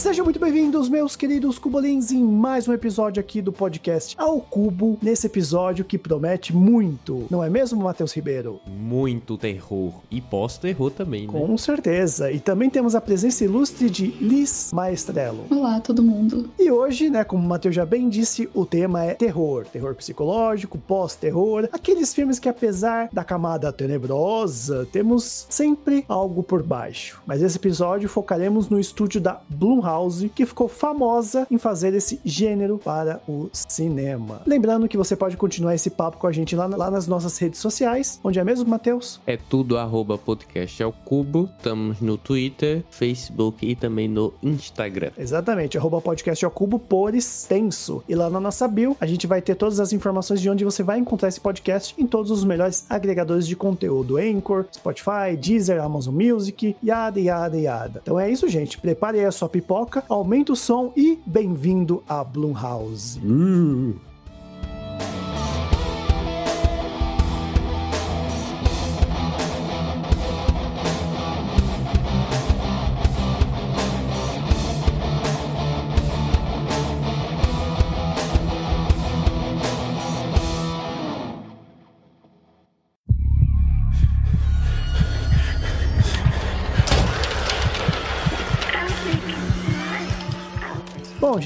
Sejam muito bem-vindos, meus queridos cubolins, em mais um episódio aqui do podcast Ao Cubo, nesse episódio que promete muito, não é mesmo, Matheus Ribeiro? muito terror. E pós-terror também, né? Com certeza. E também temos a presença ilustre de Liz Maestrello. Olá, todo mundo. E hoje, né, como o Matheus já bem disse, o tema é terror. Terror psicológico, pós-terror. Aqueles filmes que, apesar da camada tenebrosa, temos sempre algo por baixo. Mas esse episódio focaremos no estúdio da Blumhouse, que ficou famosa em fazer esse gênero para o cinema. Lembrando que você pode continuar esse papo com a gente lá, lá nas nossas redes sociais, onde é mesmo, Matheus? É tudo arroba podcast ao cubo. Estamos no Twitter, Facebook e também no Instagram. Exatamente, arroba podcast ao cubo por extenso. E lá na nossa bio, a gente vai ter todas as informações de onde você vai encontrar esse podcast em todos os melhores agregadores de conteúdo. Anchor, Spotify, Deezer, Amazon Music, yada, yada, yada. Então é isso, gente. Prepare aí a sua pipoca, aumente o som e bem-vindo à Blumhouse. Bom,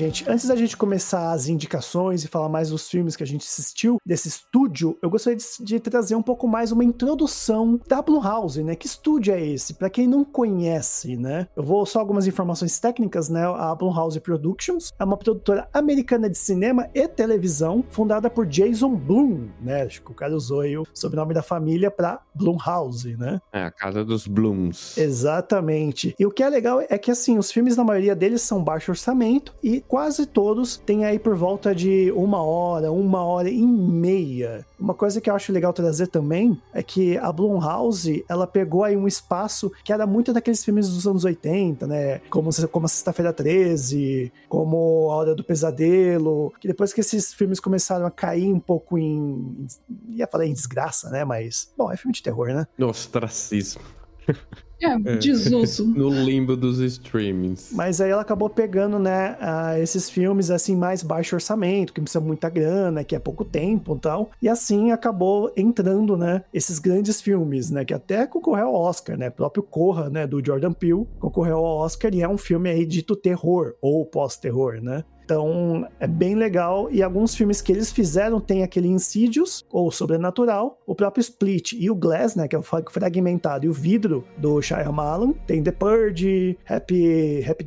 gente, antes da gente começar as indicações e falar mais dos filmes que a gente assistiu desse estúdio, eu gostaria de, de trazer um pouco mais uma introdução da Blumhouse, né? Que estúdio é esse? Para quem não conhece, né? Eu vou só algumas informações técnicas, né? A Blumhouse Productions é uma produtora americana de cinema e televisão, fundada por Jason Blum, né? Acho que o cara usou aí o sobrenome da família para Blumhouse, né? É a casa dos Blooms. Exatamente. E o que é legal é que, assim, os filmes, na maioria deles, são baixo orçamento e quase todos têm aí por volta de uma hora, uma hora e meia. Uma coisa que eu acho legal trazer também é que a Blumhouse, ela pegou aí um espaço que era muito daqueles filmes dos anos 80, né? Como, como a Sexta-feira 13, como A Hora do Pesadelo, que depois que esses filmes começaram a cair um pouco em... ia falar em desgraça, né? Mas, bom, é filme de terror, né? Ostracismo. É, desuso. No limbo dos streamings. Mas aí ela acabou pegando, né, ah, esses filmes assim mais baixo orçamento, que não precisa muita grana, que é pouco tempo e tal. E assim acabou entrando, né, esses grandes filmes, né, que até concorreu ao Oscar, né? O próprio Corra, né, do Jordan Peele, concorreu ao Oscar e é um filme aí dito terror ou pós-terror, né? Então é bem legal. E alguns filmes que eles fizeram tem aquele Insidious, ou Sobrenatural, o próprio Split e o Glass, né? Que é o fra- fragmentado, e o vidro do Shyamalan. Tem The Purge, Happy. Happy.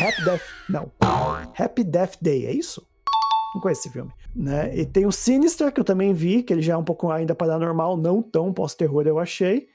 Happy Death. Não. Happy Death Day, é isso? Não conheço esse filme. Né? E tem o Sinister, que eu também vi, que ele já é um pouco ainda paranormal, não tão pós-terror, eu achei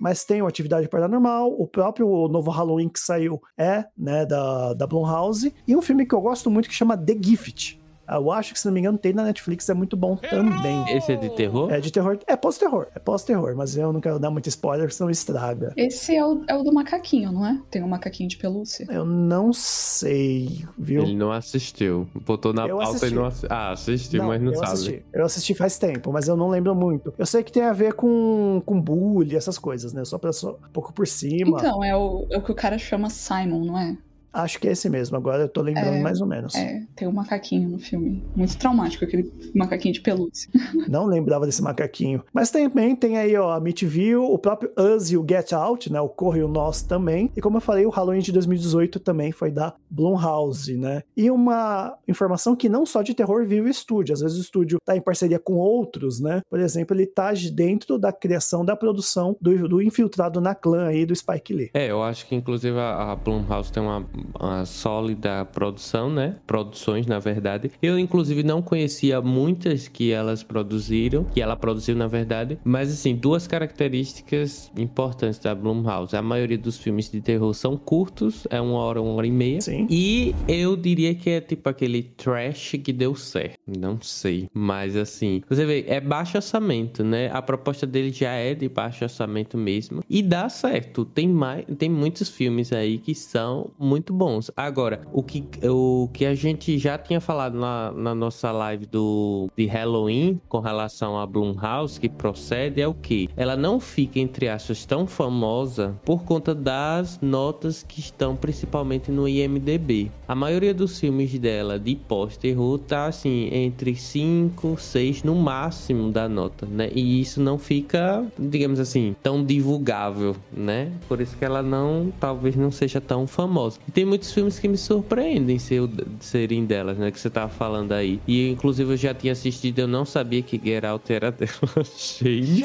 mas tem o Atividade Paranormal, o próprio novo Halloween que saiu é, né, da, da Blumhouse, e um filme que eu gosto muito que chama The Gift. Eu acho que, se não me engano, tem na Netflix, é muito bom também. Esse é de terror? É de terror, é pós-terror, é pós-terror, mas eu não quero dar muito spoiler, senão estraga. Esse é o, é o do macaquinho, não é? Tem um macaquinho de pelúcia. Eu não sei, viu? Ele não assistiu. Botou na Eu pauta assisti. e não assistiu. Ah, assistiu, mas não eu sabe. Assisti. Eu assisti faz tempo, mas eu não lembro muito. Eu sei que tem a ver com, com bullying, essas coisas, né? Só pra só, um pouco por cima. Então, é o, é o que o cara chama Simon, não é? Acho que é esse mesmo, agora eu tô lembrando É, mais ou menos. É, tem um macaquinho no filme. Muito traumático, aquele macaquinho de pelúcia. Não lembrava desse macaquinho. Mas também tem aí, ó, a Meatville, o próprio Us e o Get Out, né? O Corre e o Nós também. E como eu falei, o Halloween de 2018 também foi da Blumhouse, né? E uma informação que não só de terror vive o estúdio. Às vezes o estúdio tá em parceria com outros, né? Por exemplo, ele tá dentro da criação da produção do, do Infiltrado na Clã aí do Spike Lee. É, eu acho que inclusive a, a Blumhouse tem uma uma sólida produção, né? Produções, na verdade. Eu, inclusive, não conhecia muitas que elas produziram, que ela produziu, na verdade. Mas, assim, duas características importantes da Blumhouse. A maioria dos filmes de terror são curtos, é uma hora, uma hora e meia. Sim. E eu diria que é tipo aquele trash que deu certo. Não sei. Mas, assim, você vê, é baixo orçamento, né? A proposta dele já é de baixo orçamento mesmo. E dá certo. Tem, mais, tem muitos filmes aí que são muito bons. Agora, o que, o que a gente já tinha falado na, na nossa live do, de Halloween com relação a Blumhouse, que procede, é o que? Ela não fica, entre aspas, tão famosa por conta das notas que estão principalmente no IMDB. A maioria dos filmes dela de pós-terror tá assim, entre 5, 6 no máximo da nota, né? E isso não fica, digamos assim, tão divulgável, né? Por isso que ela não, talvez não seja tão famosa. E tem muitos filmes que me surpreendem ser, serem delas, né? Que você tava falando aí. E inclusive eu já tinha assistido, eu não sabia que Get Out era dela. Achei.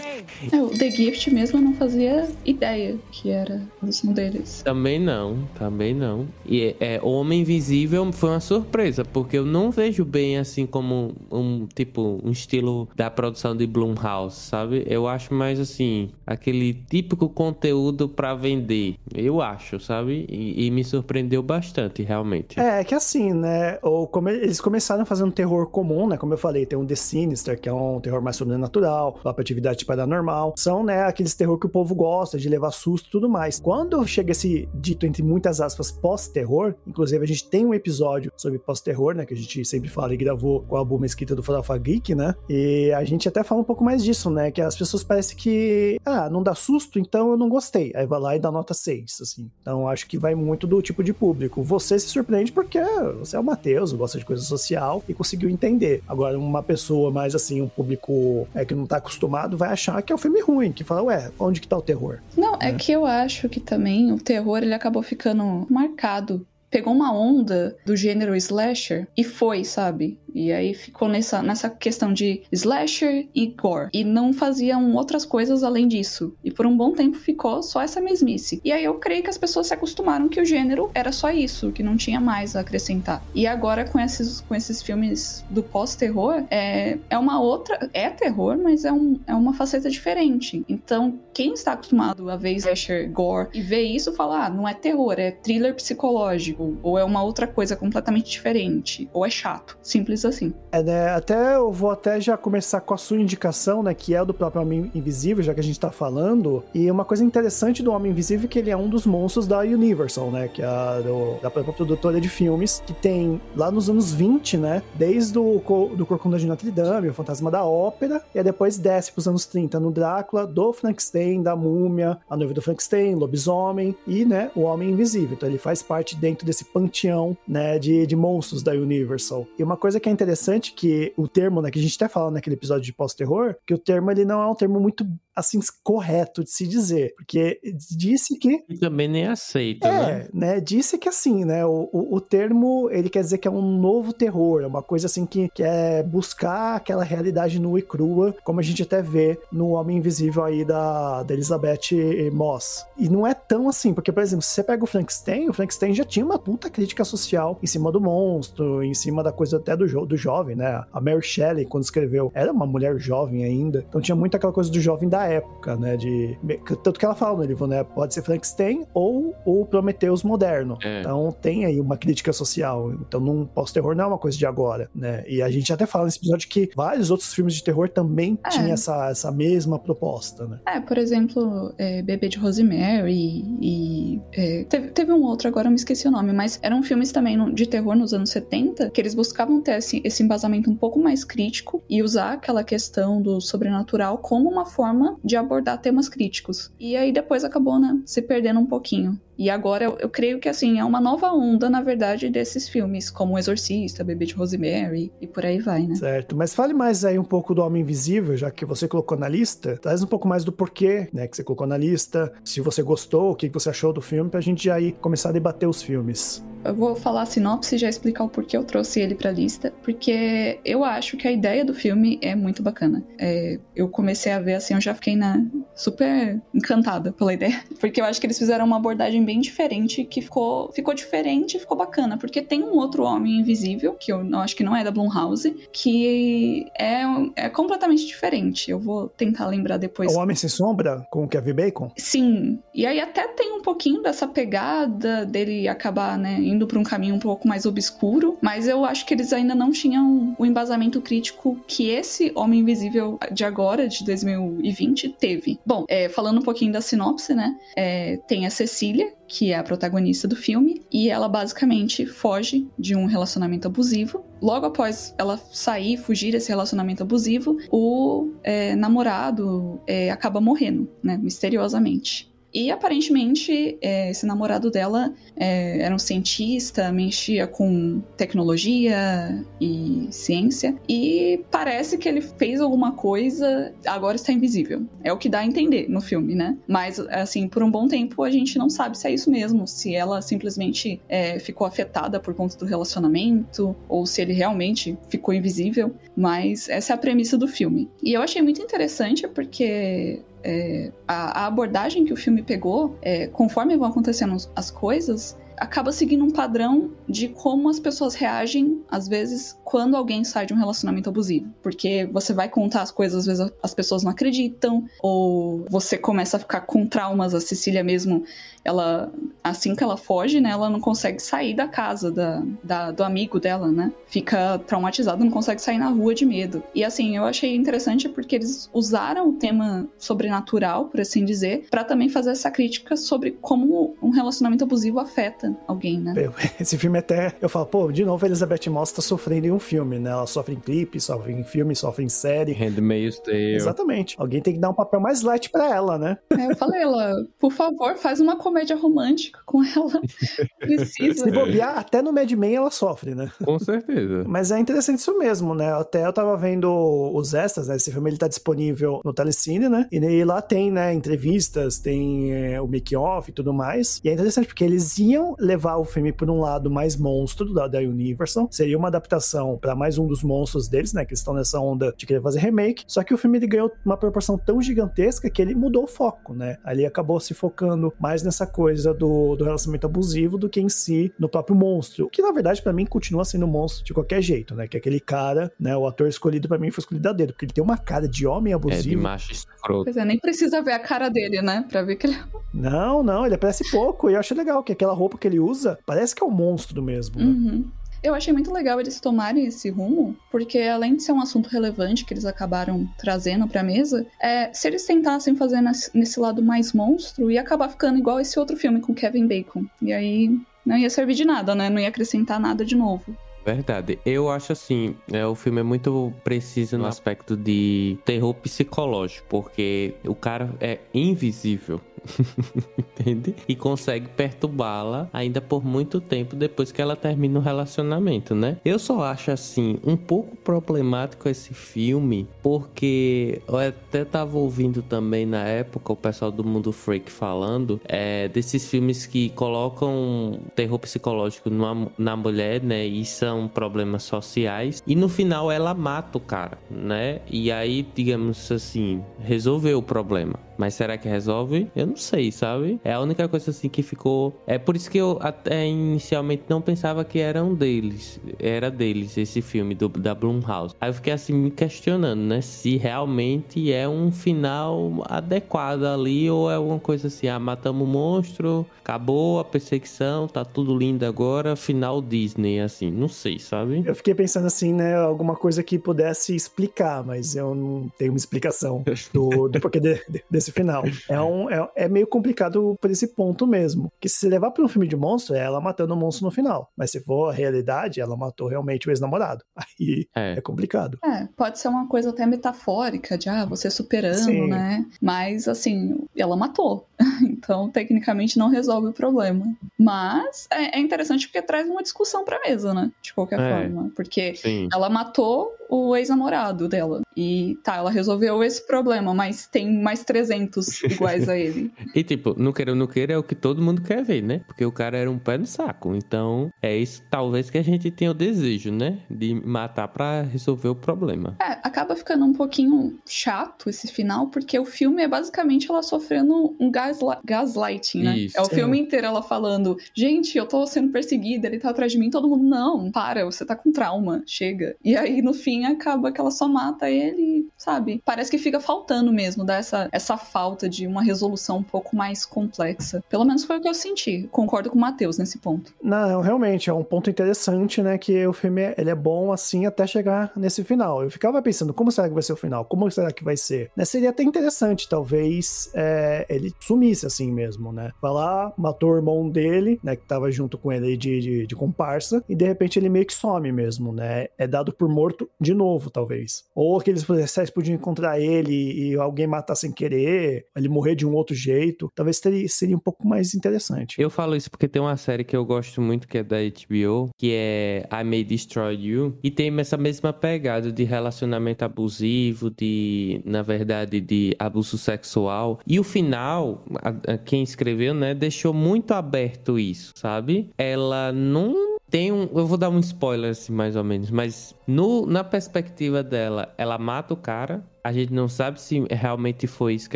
É, o The Gift mesmo eu não fazia ideia que era um deles. Também não, também não. E é, O Homem Invisível foi uma surpresa, porque eu não vejo bem assim como um tipo um estilo da produção de Blumhouse, sabe? Eu acho mais assim, aquele típico conteúdo para vender. Eu acho, sabe? E, e, me surpreendeu bastante, realmente. É, que assim, né? Ou como eles começaram fazendo terror comum, né? Como eu falei, tem um The Sinister, que é um terror mais sobrenatural, própria atividade paranormal. São, né, aqueles terror que o povo gosta de levar susto e tudo mais. Quando chega esse dito entre muitas aspas pós-terror, inclusive a gente tem um episódio sobre pós-terror, né? Que a gente sempre fala e gravou com a Albu Mesquita do Farofa Geek, né? E a gente até fala um pouco mais disso, né? Que as pessoas parecem que, ah, não dá susto, então eu não gostei. Aí vai lá e dá nota 6, assim. Então acho que vai muito do tipo de público. Você se surpreende porque você é o Matheus, gosta de coisa social e conseguiu entender. Agora, uma pessoa mais assim, um público é, que não tá acostumado, vai achar que é um filme ruim, que fala, ué, onde que tá o terror? Não, é, é que eu acho que também o terror ele acabou ficando marcado pegou uma onda do gênero slasher e foi, sabe? E aí ficou nessa, nessa questão de slasher e gore. E não faziam outras coisas além disso. E por um bom tempo ficou só essa mesmice. E aí eu creio que as pessoas se acostumaram que o gênero era só isso, que não tinha mais a acrescentar. E agora com esses, com esses filmes do pós-terror, é, é uma outra. É terror, mas é, um, é uma faceta diferente. Então, quem está acostumado a ver slasher, gore e ver isso, fala: ah, não é terror, é thriller psicológico. Ou é uma outra coisa completamente diferente. Ou é chato. Simples assim. É, né? Até eu vou até já começar com a sua indicação, né? Que é do próprio Homem Invisível, já que a gente tá falando. E uma coisa interessante do Homem Invisível é que ele é um dos monstros da Universal, né? Que é a do, da própria produtora de filmes, que tem lá nos anos 20, né? Desde o do Corcunda de Notre Dame, o Fantasma da Ópera, e depois desce pros anos 30 no Drácula, do Frankenstein, da Múmia, a noiva do Frankenstein, Lobisomem e, né, o Homem Invisível. Então ele faz parte dentro desse panteão, né, de, de monstros da Universal. E uma coisa que é interessante que o termo, né, que a gente até fala naquele episódio de pós-terror, que o termo ele não é um termo muito assim correto de se dizer, porque disse que e também nem aceito, é, né? né? Disse que assim, né, o, o, o, termo ele quer dizer que é um novo terror, é uma coisa assim que, que é buscar aquela realidade nua e crua, como a gente até vê no Homem Invisível aí da, da Elizabeth Moss. E não é tão assim, porque por exemplo, se você pega o Frankenstein, o Frankenstein já tinha uma puta crítica social em cima do monstro, em cima da coisa até do, jo do jovem, né? A Mary Shelley quando escreveu, era uma mulher jovem ainda, então tinha muito aquela coisa do jovem da época, né? De tanto que ela fala no livro, né? Pode ser Frankenstein ou o Prometheus moderno. É. Então tem aí uma crítica social. Então não pós-terror não é uma coisa de agora, né? E a gente até fala nesse episódio que vários outros filmes de terror também é. tinham essa, essa mesma proposta, né? É, por exemplo, é, Bebê de Rosemary e é, teve, teve, um outro agora eu me esqueci o nome, mas eram filmes também de terror nos anos 70 que eles buscavam ter esse, esse embasamento um pouco mais crítico e usar aquela questão do sobrenatural como uma forma de abordar temas críticos. E aí depois acabou, né, se perdendo um pouquinho. E agora eu, eu, creio que assim, é uma nova onda, na verdade, desses filmes, como O Exorcista, Bebê de Rosemary e por aí vai, né? Certo, mas fale mais aí um pouco do Homem Invisível, já que você colocou na lista. Traz um pouco mais do porquê, né, que você colocou na lista, se você gostou, o que você achou do filme, pra gente ir começar a debater os filmes. Eu vou falar a sinopse e já explicar o porquê eu trouxe ele pra lista, porque eu acho que a ideia do filme é muito bacana. É, eu comecei a ver assim, eu já fiquei na, super encantada pela ideia, porque eu acho que eles fizeram uma abordagem bem diferente que ficou, ficou diferente e ficou bacana, porque tem um outro homem invisível, que eu não, acho que não é da Blumhouse, que é, é completamente diferente. Eu vou tentar lembrar depois. O Homem Sem Sombra, com o Kevin Bacon? Sim. E aí até tem um pouquinho dessa pegada dele acabar, né, indo para um caminho um pouco mais obscuro, mas eu acho que eles ainda não tinham o embasamento crítico que esse Homem Invisível de agora, de 2020, teve. Bom, é, falando um pouquinho da sinopse, né, é, tem a Cecília, que é a protagonista do filme, e ela basicamente foge de um relacionamento abusivo. Logo após ela sair, fugir desse relacionamento abusivo, o é, namorado é, acaba morrendo, né, misteriosamente. E aparentemente, é, esse namorado dela é, era um cientista, mexia com tecnologia e ciência. E parece que ele fez alguma coisa, agora está invisível. É o que dá a entender no filme, né? Mas, assim, por um bom tempo a gente não sabe se é isso mesmo. Se ela simplesmente é, ficou afetada por conta do relacionamento, ou se ele realmente ficou invisível. Mas essa é a premissa do filme. E eu achei muito interessante porque é, a, a, abordagem que o filme pegou, é, conforme vão acontecendo as coisas, acaba seguindo um padrão de como as pessoas reagem, às vezes, quando alguém sai de um relacionamento abusivo. Porque você vai contar as coisas, às vezes as pessoas não acreditam, ou você começa a ficar com traumas. A Cecília mesmo, ela, assim que ela foge, né, ela não consegue sair da casa da, da, do amigo dela, né? Fica traumatizada, não consegue sair na rua de medo. E assim, eu achei interessante porque eles usaram o tema sobrenatural, por assim dizer, para também fazer essa crítica sobre como um relacionamento abusivo afeta alguém, né? Esse filme até, eu falo, pô, de novo a Elizabeth Moss tá sofrendo em um filme, né? Ela sofre em clipe, sofre em filme, sofre em série. Handmaid's Tale. Exatamente. Alguém tem que dar um papel mais light para ela, né? É, eu falei, ela, por favor, faz uma comédia comédia romântica com ela. Precisa. Se bobear, até no Mad Men ela sofre, né? Com certeza. Mas é interessante isso mesmo, né? Até eu tava vendo os extras, né? Esse filme ele tá disponível no Telecine, né? E lá tem, né, entrevistas, tem é, o make-off e tudo mais. E é interessante porque eles iam levar o filme por um lado mais monstro da, da Universal. Seria uma adaptação para mais um dos monstros deles, né? Que estão nessa onda de querer fazer remake. Só que o filme ele ganhou uma proporção tão gigantesca que ele mudou o foco, né? Ali acabou se focando mais nessa essa coisa do, do relacionamento abusivo do que em si no próprio monstro. Que na verdade para mim continua sendo um monstro de qualquer jeito, né? Que aquele cara, né? O ator escolhido para mim foi escolhido a dedo, porque ele tem uma cara de homem abusivo. É, de macho escroto. Pois é, nem precisa ver a cara dele, né? Pra ver que ele. É não, não, ele aparece pouco. E eu acho legal que aquela roupa que ele usa parece que é um monstro mesmo. Né? Uhum. Eu achei muito legal eles tomarem esse rumo, porque além de ser um assunto relevante que eles acabaram trazendo pra mesa, é, se eles tentassem fazer nesse lado mais monstro, ia acabar ficando igual esse outro filme com Kevin Bacon. E aí não ia servir de nada, né? Não ia acrescentar nada de novo. Verdade. Eu acho assim, é, o filme é muito preciso no aspecto de terror psicológico, porque o cara é invisível. Entende? E consegue perturbá-la ainda por muito tempo depois que ela termina o relacionamento, né? Eu só acho assim um pouco problemático esse filme, porque eu até tava ouvindo também na época o pessoal do Mundo Freak falando é, desses filmes que colocam terror psicológico numa, na mulher, né? E são problemas sociais. E no final ela mata o cara, né? E aí, digamos assim, resolveu o problema. Mas será que resolve? Eu não sei, sabe? É a única coisa assim que ficou. É por isso que eu até inicialmente não pensava que era um deles. Era deles esse filme do, da Blumhouse. Aí eu fiquei assim me questionando, né? Se realmente é um final adequado ali ou é alguma coisa assim. Ah, matamos o monstro, acabou a perseguição, tá tudo lindo agora, final Disney, assim. Não sei, sabe? Eu fiquei pensando assim, né? Alguma coisa que pudesse explicar, mas eu não tenho uma explicação do, do porquê de, de, desse esse final. É, um, é, é, meio complicado por esse ponto mesmo. Que se levar para um filme de monstro, é ela matando o monstro no final. Mas se for a realidade, ela matou realmente o ex-namorado. Aí é. é. complicado. É, pode ser uma coisa até metafórica, de ah, você superando, Sim. né? Mas assim, ela matou. então, tecnicamente, não resolve o problema. Mas é, é interessante porque traz uma discussão pra mesa, né? De qualquer é. forma. Porque Sim. ela matou o ex-namorado dela. E tá, ela resolveu esse problema, mas tem mais 300 iguais a ele. E tipo, não queira ou não queira é o que todo mundo quer ver, né? Porque o cara era um pé no saco. Então, é isso talvez que a gente tenha o desejo, né? De matar pra resolver o problema. É, acaba ficando um pouquinho chato esse final, porque o filme é basicamente ela sofrendo um gasli gaslighting, né? Isso. É o filme inteiro ela falando, gente, eu tô sendo perseguida, ele tá atrás de mim, todo mundo, não, para, você tá com trauma, chega. E aí, no fim, acaba que ela só mata ele, sabe? Parece que fica faltando mesmo, dessa essa falta de uma resolução um pouco mais complexa. Pelo menos foi o que eu senti. Concordo com o Matheus nesse ponto. Não, realmente, é um ponto interessante, né? Que o filme ele é bom assim até chegar nesse final. Eu ficava pensando, como será que vai ser o final? Como será que vai ser? Né, seria até interessante, talvez, é, ele sumisse assim mesmo, né? Vai lá, matou o irmão dele, né? Que tava junto com ele de, de, de comparsa, e de repente ele meio que some mesmo, né? É dado por morto de novo, talvez. Ou aqueles policiais podiam encontrar ele e alguém matar sem querer, ele morrer de um outro jeito. Talvez teria, seria um pouco mais interessante. Eu falo isso porque tem uma série que eu gosto muito que é da HBO, que é I May Destroy You, e tem essa mesma pegada de relacionamento abusivo, de, na verdade, de abuso sexual. E o final, a- a- quem escreveu, né, deixou muito aberto isso, sabe? Ela não tem um. Eu vou dar um spoiler, assim, mais ou menos, mas no, na perspectiva dela, ela mata o cara. A gente não sabe se realmente foi isso que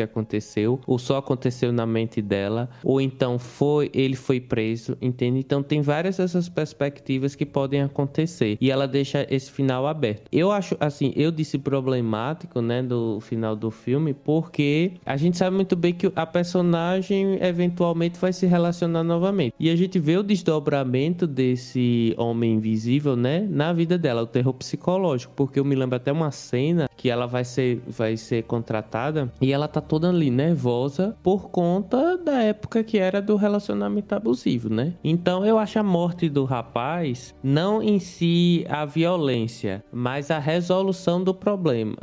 aconteceu, ou só aconteceu na mente dela, ou então foi ele foi preso, entende? Então tem várias dessas perspectivas que podem acontecer e ela deixa esse final aberto. Eu acho assim, eu disse problemático, né, do final do filme, porque a gente sabe muito bem que a personagem eventualmente vai se relacionar novamente. E a gente vê o desdobramento desse homem invisível, né, na vida dela, o terror psicológico, porque eu me lembro até uma cena que ela vai ser vai ser contratada e ela tá toda ali nervosa por conta da época que era do relacionamento abusivo, né? Então eu acho a morte do rapaz não em si a violência, mas a resolução do problema.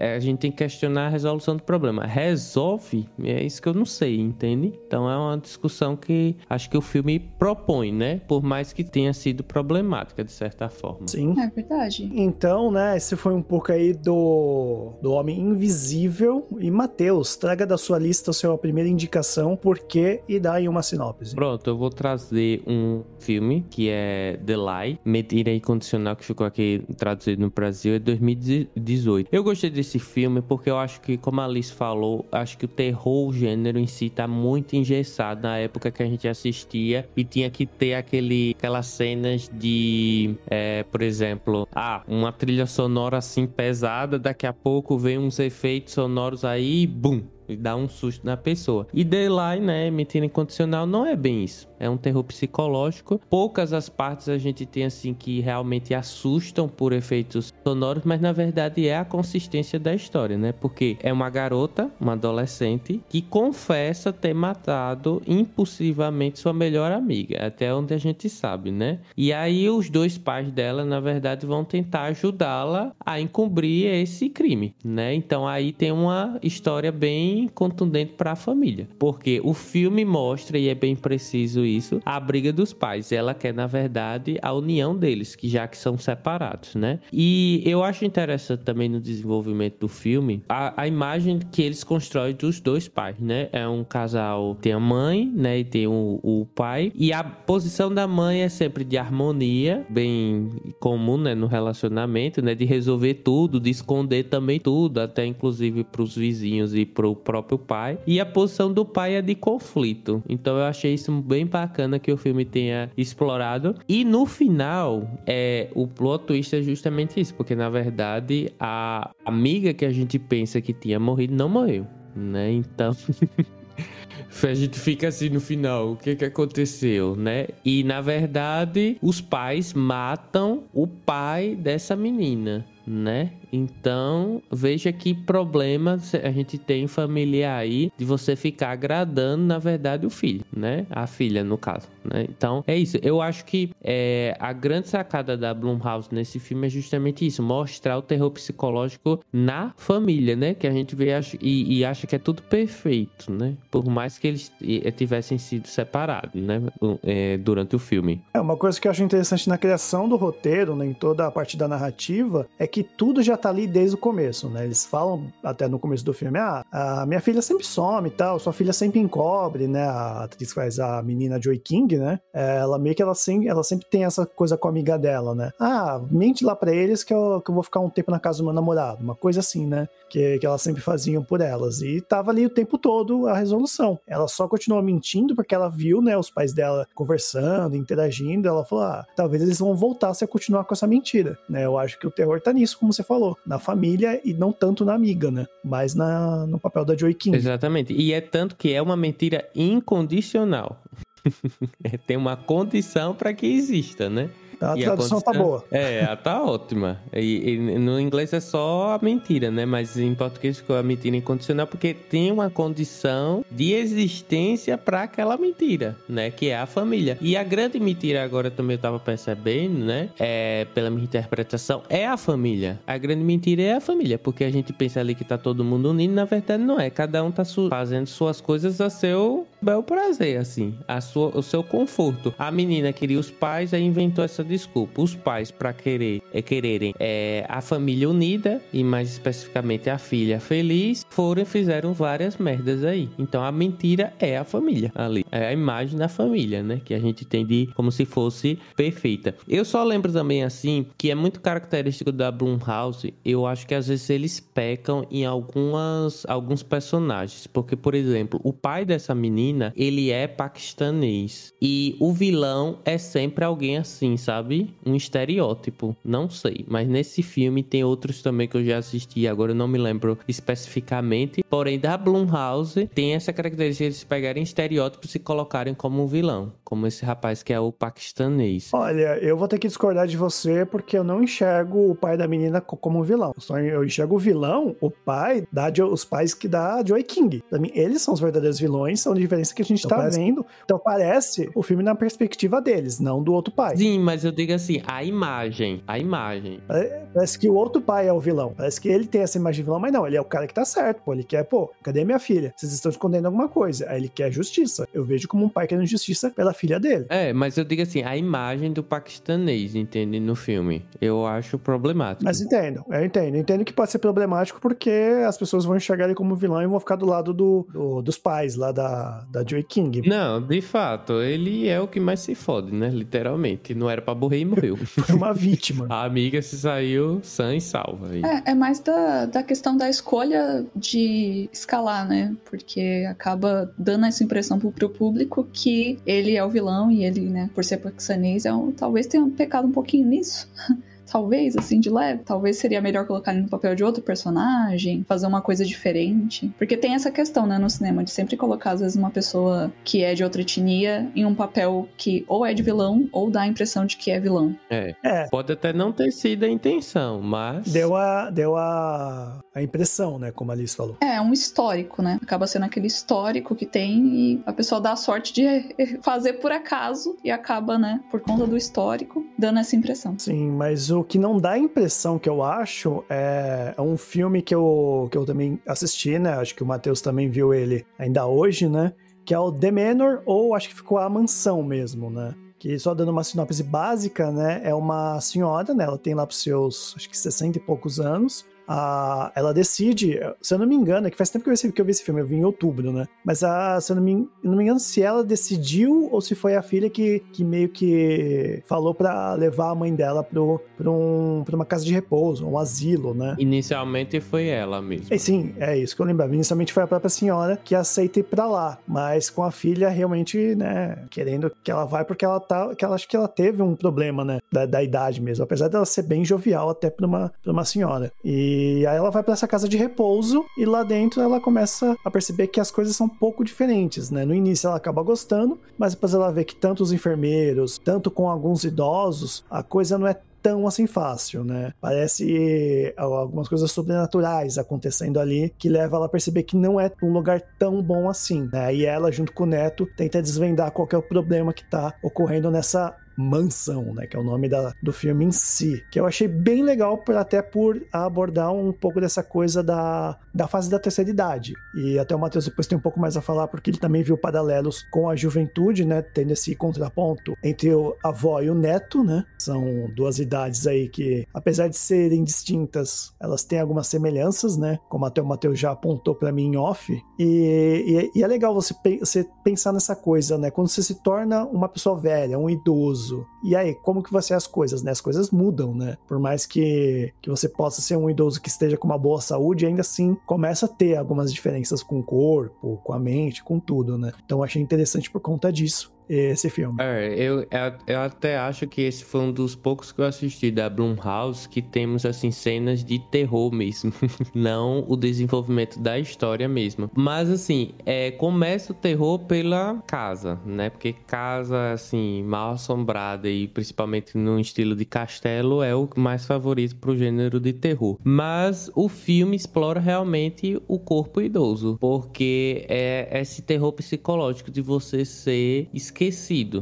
A gente tem que questionar a resolução do problema. Resolve? É isso que eu não sei, entende? Então é uma discussão que acho que o filme propõe, né? Por mais que tenha sido problemática de certa forma. Sim. É verdade. Então, né, esse foi um pouco aí do, do Homem Invisível. E Matheus, traga da sua lista a sua primeira indicação, por quê e dá aí uma sinopse. Pronto, eu vou trazer um filme que é The Lie, Mentira Incondicional, que ficou aqui traduzido no Brasil, é 2018. Eu gostei desse filme porque eu acho que, como a Alice falou, acho que o terror, o gênero em si, tá muito engessado na época que a gente assistia e tinha que ter aquele, aquelas cenas de, é, por exemplo, ah, uma trilha sonora assim pesada, daqui a pouco vem uns efeitos sonoros aí e bum, e dá um susto na pessoa. E Daylight, né, mentira incondicional, não é bem isso. É um terror psicológico. Poucas as partes a gente tem assim que realmente assustam por efeitos sonoros, mas na verdade é a consistência da história, né? Porque é uma garota, uma adolescente, que confessa ter matado impulsivamente sua melhor amiga, até onde a gente sabe, né? E aí os dois pais dela, na verdade, vão tentar ajudá-la a encobrir esse crime, né? Então aí tem uma história bem contundente para a família, porque o filme mostra e é bem preciso isso, a briga dos pais. Ela quer, na verdade, a união deles, que já que são separados, né? E eu acho interessante também no desenvolvimento do filme a, a imagem que eles constroem dos dois pais, né? É um casal, tem a mãe, né? E tem o, o pai. E a posição da mãe é sempre de harmonia, bem comum, né? No relacionamento, né? De resolver tudo, de esconder também tudo, até inclusive pros vizinhos e pro próprio pai. E a posição do pai é de conflito. Então eu achei isso bem bacana que o filme tenha explorado. E no final, é o plot twist é justamente isso, porque na verdade a amiga que a gente pensa que tinha morrido não morreu, né? Então a gente fica assim no final, o que que aconteceu, né? E na verdade, os pais matam o pai dessa menina, né? Então, veja que problema a gente tem familiar aí de você ficar agradando, na verdade, o filho, né? A filha, no caso, né? Então, é isso. Eu acho que é, a grande sacada da Blumhouse nesse filme é justamente isso, mostrar o terror psicológico na família, né? Que a gente vê e, e acha que é tudo perfeito, né? Por mais que eles tivessem sido separados, né? É, durante o filme. É, uma coisa que eu acho interessante na criação do roteiro, né, em toda a parte da narrativa, é que tudo já tá ali desde o começo, né? Eles falam até no começo do filme, ah, a minha filha sempre some e tal, sua filha sempre encobre, né? A atriz faz a menina Joy King, né? É, ela meio que ela sempre, ela sempre tem essa coisa com a amiga dela, né? Ah, mente lá pra eles que eu, que eu vou ficar um tempo na casa do meu namorado, uma coisa assim, né? Que, que elas sempre faziam por elas. E tava ali o tempo todo a resolução. Ela só continuou mentindo porque ela viu, né, os pais dela conversando, interagindo. Ela falou: ah, talvez eles vão voltar se eu continuar com essa mentira, né? Eu acho que o terror tá nisso, como você falou, na família e não tanto na amiga, né? Mas na, no papel da Joy King. Exatamente. E é tanto que é uma mentira incondicional. Tem uma condição para que exista, né? A E tradução tá condição- boa. É, ela tá ótima. E, e no inglês é só a mentira, né? Mas em português ficou a mentira incondicional porque tem uma condição de existência para aquela mentira, né? Que é a família. E a grande mentira agora também eu tava percebendo, né? É, pela minha interpretação, é a família. A grande mentira é a família, porque a gente pensa ali que tá todo mundo unido, na verdade não é. Cada um tá fazendo suas coisas a seu bel prazer, assim, a sua, o seu conforto. A menina queria os pais, aí inventou essa desculpa. Os pais, para querer, é, quererem é, a família unida, e mais especificamente a filha feliz, foram e fizeram várias merdas aí. Então a mentira é a família ali. É a imagem da família, né? Que a gente tem de como se fosse perfeita. Eu só lembro também, assim, que é muito característico da Blumhouse. Eu acho que às vezes eles pecam em algumas, alguns personagens. Porque, por exemplo, o pai dessa menina, ele é paquistanês. E o vilão é sempre alguém assim, sabe? Um estereótipo. Não sei. Mas nesse filme tem outros também que eu já assisti. Agora eu não me lembro especificamente. Porém, da Blumhouse tem essa característica de eles pegarem estereótipos e colocarem como um vilão. Como esse rapaz que é o paquistanês. Olha, eu vou ter que discordar de você porque eu não enxergo o pai da menina co- como vilão. Eu só- Eu enxergo o vilão, o pai, da os pais que dá Joy King. Eles são os verdadeiros vilões, são a diferença que a gente Então tá parece- vendo. Então parece o filme na perspectiva deles, não do outro pai. Sim, mas eu digo assim, a imagem, a imagem. Pare- Parece que o outro pai é o vilão. Parece que ele tem essa imagem de vilão, mas não, ele é o cara que tá certo, pô. Ele quer, pô, cadê minha filha? Vocês estão escondendo alguma coisa. Aí ele quer justiça. Eu vejo como um pai querendo justiça pela filha dele. É, mas eu digo assim, a imagem do paquistanês, entende, no filme. Eu acho problemático. Mas entendo, eu entendo. Eu entendo que pode ser problemático porque as pessoas vão enxergar ele como vilão e vão ficar do lado do, do- dos pais lá da, da Joy King. Não, de fato, ele é o que mais se fode, né? Literalmente. Não era pra morrer e morreu. Foi uma vítima. a amiga se saiu sã e salva. aí. É, é mais da, da questão da escolha de escalar, né? Porque acaba dando essa impressão pro, pro público que ele é o vilão e ele, né, por ser paquistanês, é um, talvez tenha pecado um pouquinho nisso. Talvez, assim, de leve. Talvez seria melhor colocar ele no papel de outro personagem, fazer uma coisa diferente. Porque tem essa questão, né, no cinema, de sempre colocar, às vezes, uma pessoa que é de outra etnia em um papel que ou é de vilão ou dá a impressão de que é vilão. É. É, Pode até não ter sido a intenção, mas. deu a, deu a, a impressão, né? Como a Alice falou. É, um histórico, né? Acaba sendo aquele histórico que tem e a pessoa dá a sorte de fazer por acaso e acaba, né, por conta do histórico, dando essa impressão. Sim, mas o que não dá a impressão que eu acho é, é um filme que eu, que eu também assisti, né? Acho que o Matheus também viu ele ainda hoje, né? Que é o The Manor, ou acho que ficou a mansão mesmo, né? Que só dando uma sinopse básica, né? É uma senhora, né? Ela tem lá pros seus, acho que 60 e poucos anos. Ah, ela decide, se eu não me engano, é que faz tempo que eu, vi, esse- que eu vi esse filme, eu vi em outubro, né? Mas a, se eu não me, não me engano se ela decidiu ou se foi a filha que, que meio que falou pra levar a mãe dela pro, pra, um, pra uma casa de repouso, um asilo, né? Inicialmente foi ela mesmo. E sim, é isso que eu lembrava. Inicialmente foi a própria senhora que aceita ir pra lá, mas com a filha realmente, né, querendo que ela vai porque ela tá, que ela acha que ela teve um problema, né, da, da idade mesmo, apesar dela ser bem jovial até pra uma, pra uma senhora. E aí ela vai pra essa casa de repouso e lá dentro ela começa a perceber que as coisas são um pouco diferentes, né? No início ela acaba gostando, mas depois ela vê que tanto os enfermeiros, tanto com alguns idosos, a coisa não é tão assim fácil, né? Parece algumas coisas sobrenaturais acontecendo ali que leva ela a perceber que não é um lugar tão bom assim, né? E ela, junto com o neto, tenta desvendar qual é o problema que tá ocorrendo nessa Mansão, né? Que é o nome da, do filme em si. Que eu achei bem legal, por, até por abordar um pouco dessa coisa da, da fase da terceira idade. E até o Matheus depois tem um pouco mais a falar, porque ele também viu paralelos com a juventude, né? Tendo esse contraponto entre o avó e o neto, né? São duas idades aí que, apesar de serem distintas, elas têm algumas semelhanças, né? Como até o Matheus já apontou para mim em off. E, e, e, é legal você, você pensar nessa coisa, né? Quando você se torna uma pessoa velha, um idoso, e aí, como que ser as coisas, né? As coisas mudam, né? Por mais que, que você possa ser um idoso que esteja com uma boa saúde, ainda assim começa a ter algumas diferenças com o corpo, com a mente, com tudo, né? Então achei interessante por conta disso esse filme. É, eu, eu até acho que esse foi um dos poucos que eu assisti da Blumhouse que temos, assim, cenas de terror mesmo. Não o desenvolvimento da história mesmo. Mas, assim, é, começa o terror pela casa, né? Porque casa, assim, mal assombrada e principalmente no estilo de castelo é o mais favorito pro gênero de terror. Mas o filme explora realmente o corpo idoso, porque é esse terror psicológico de você ser esquecido,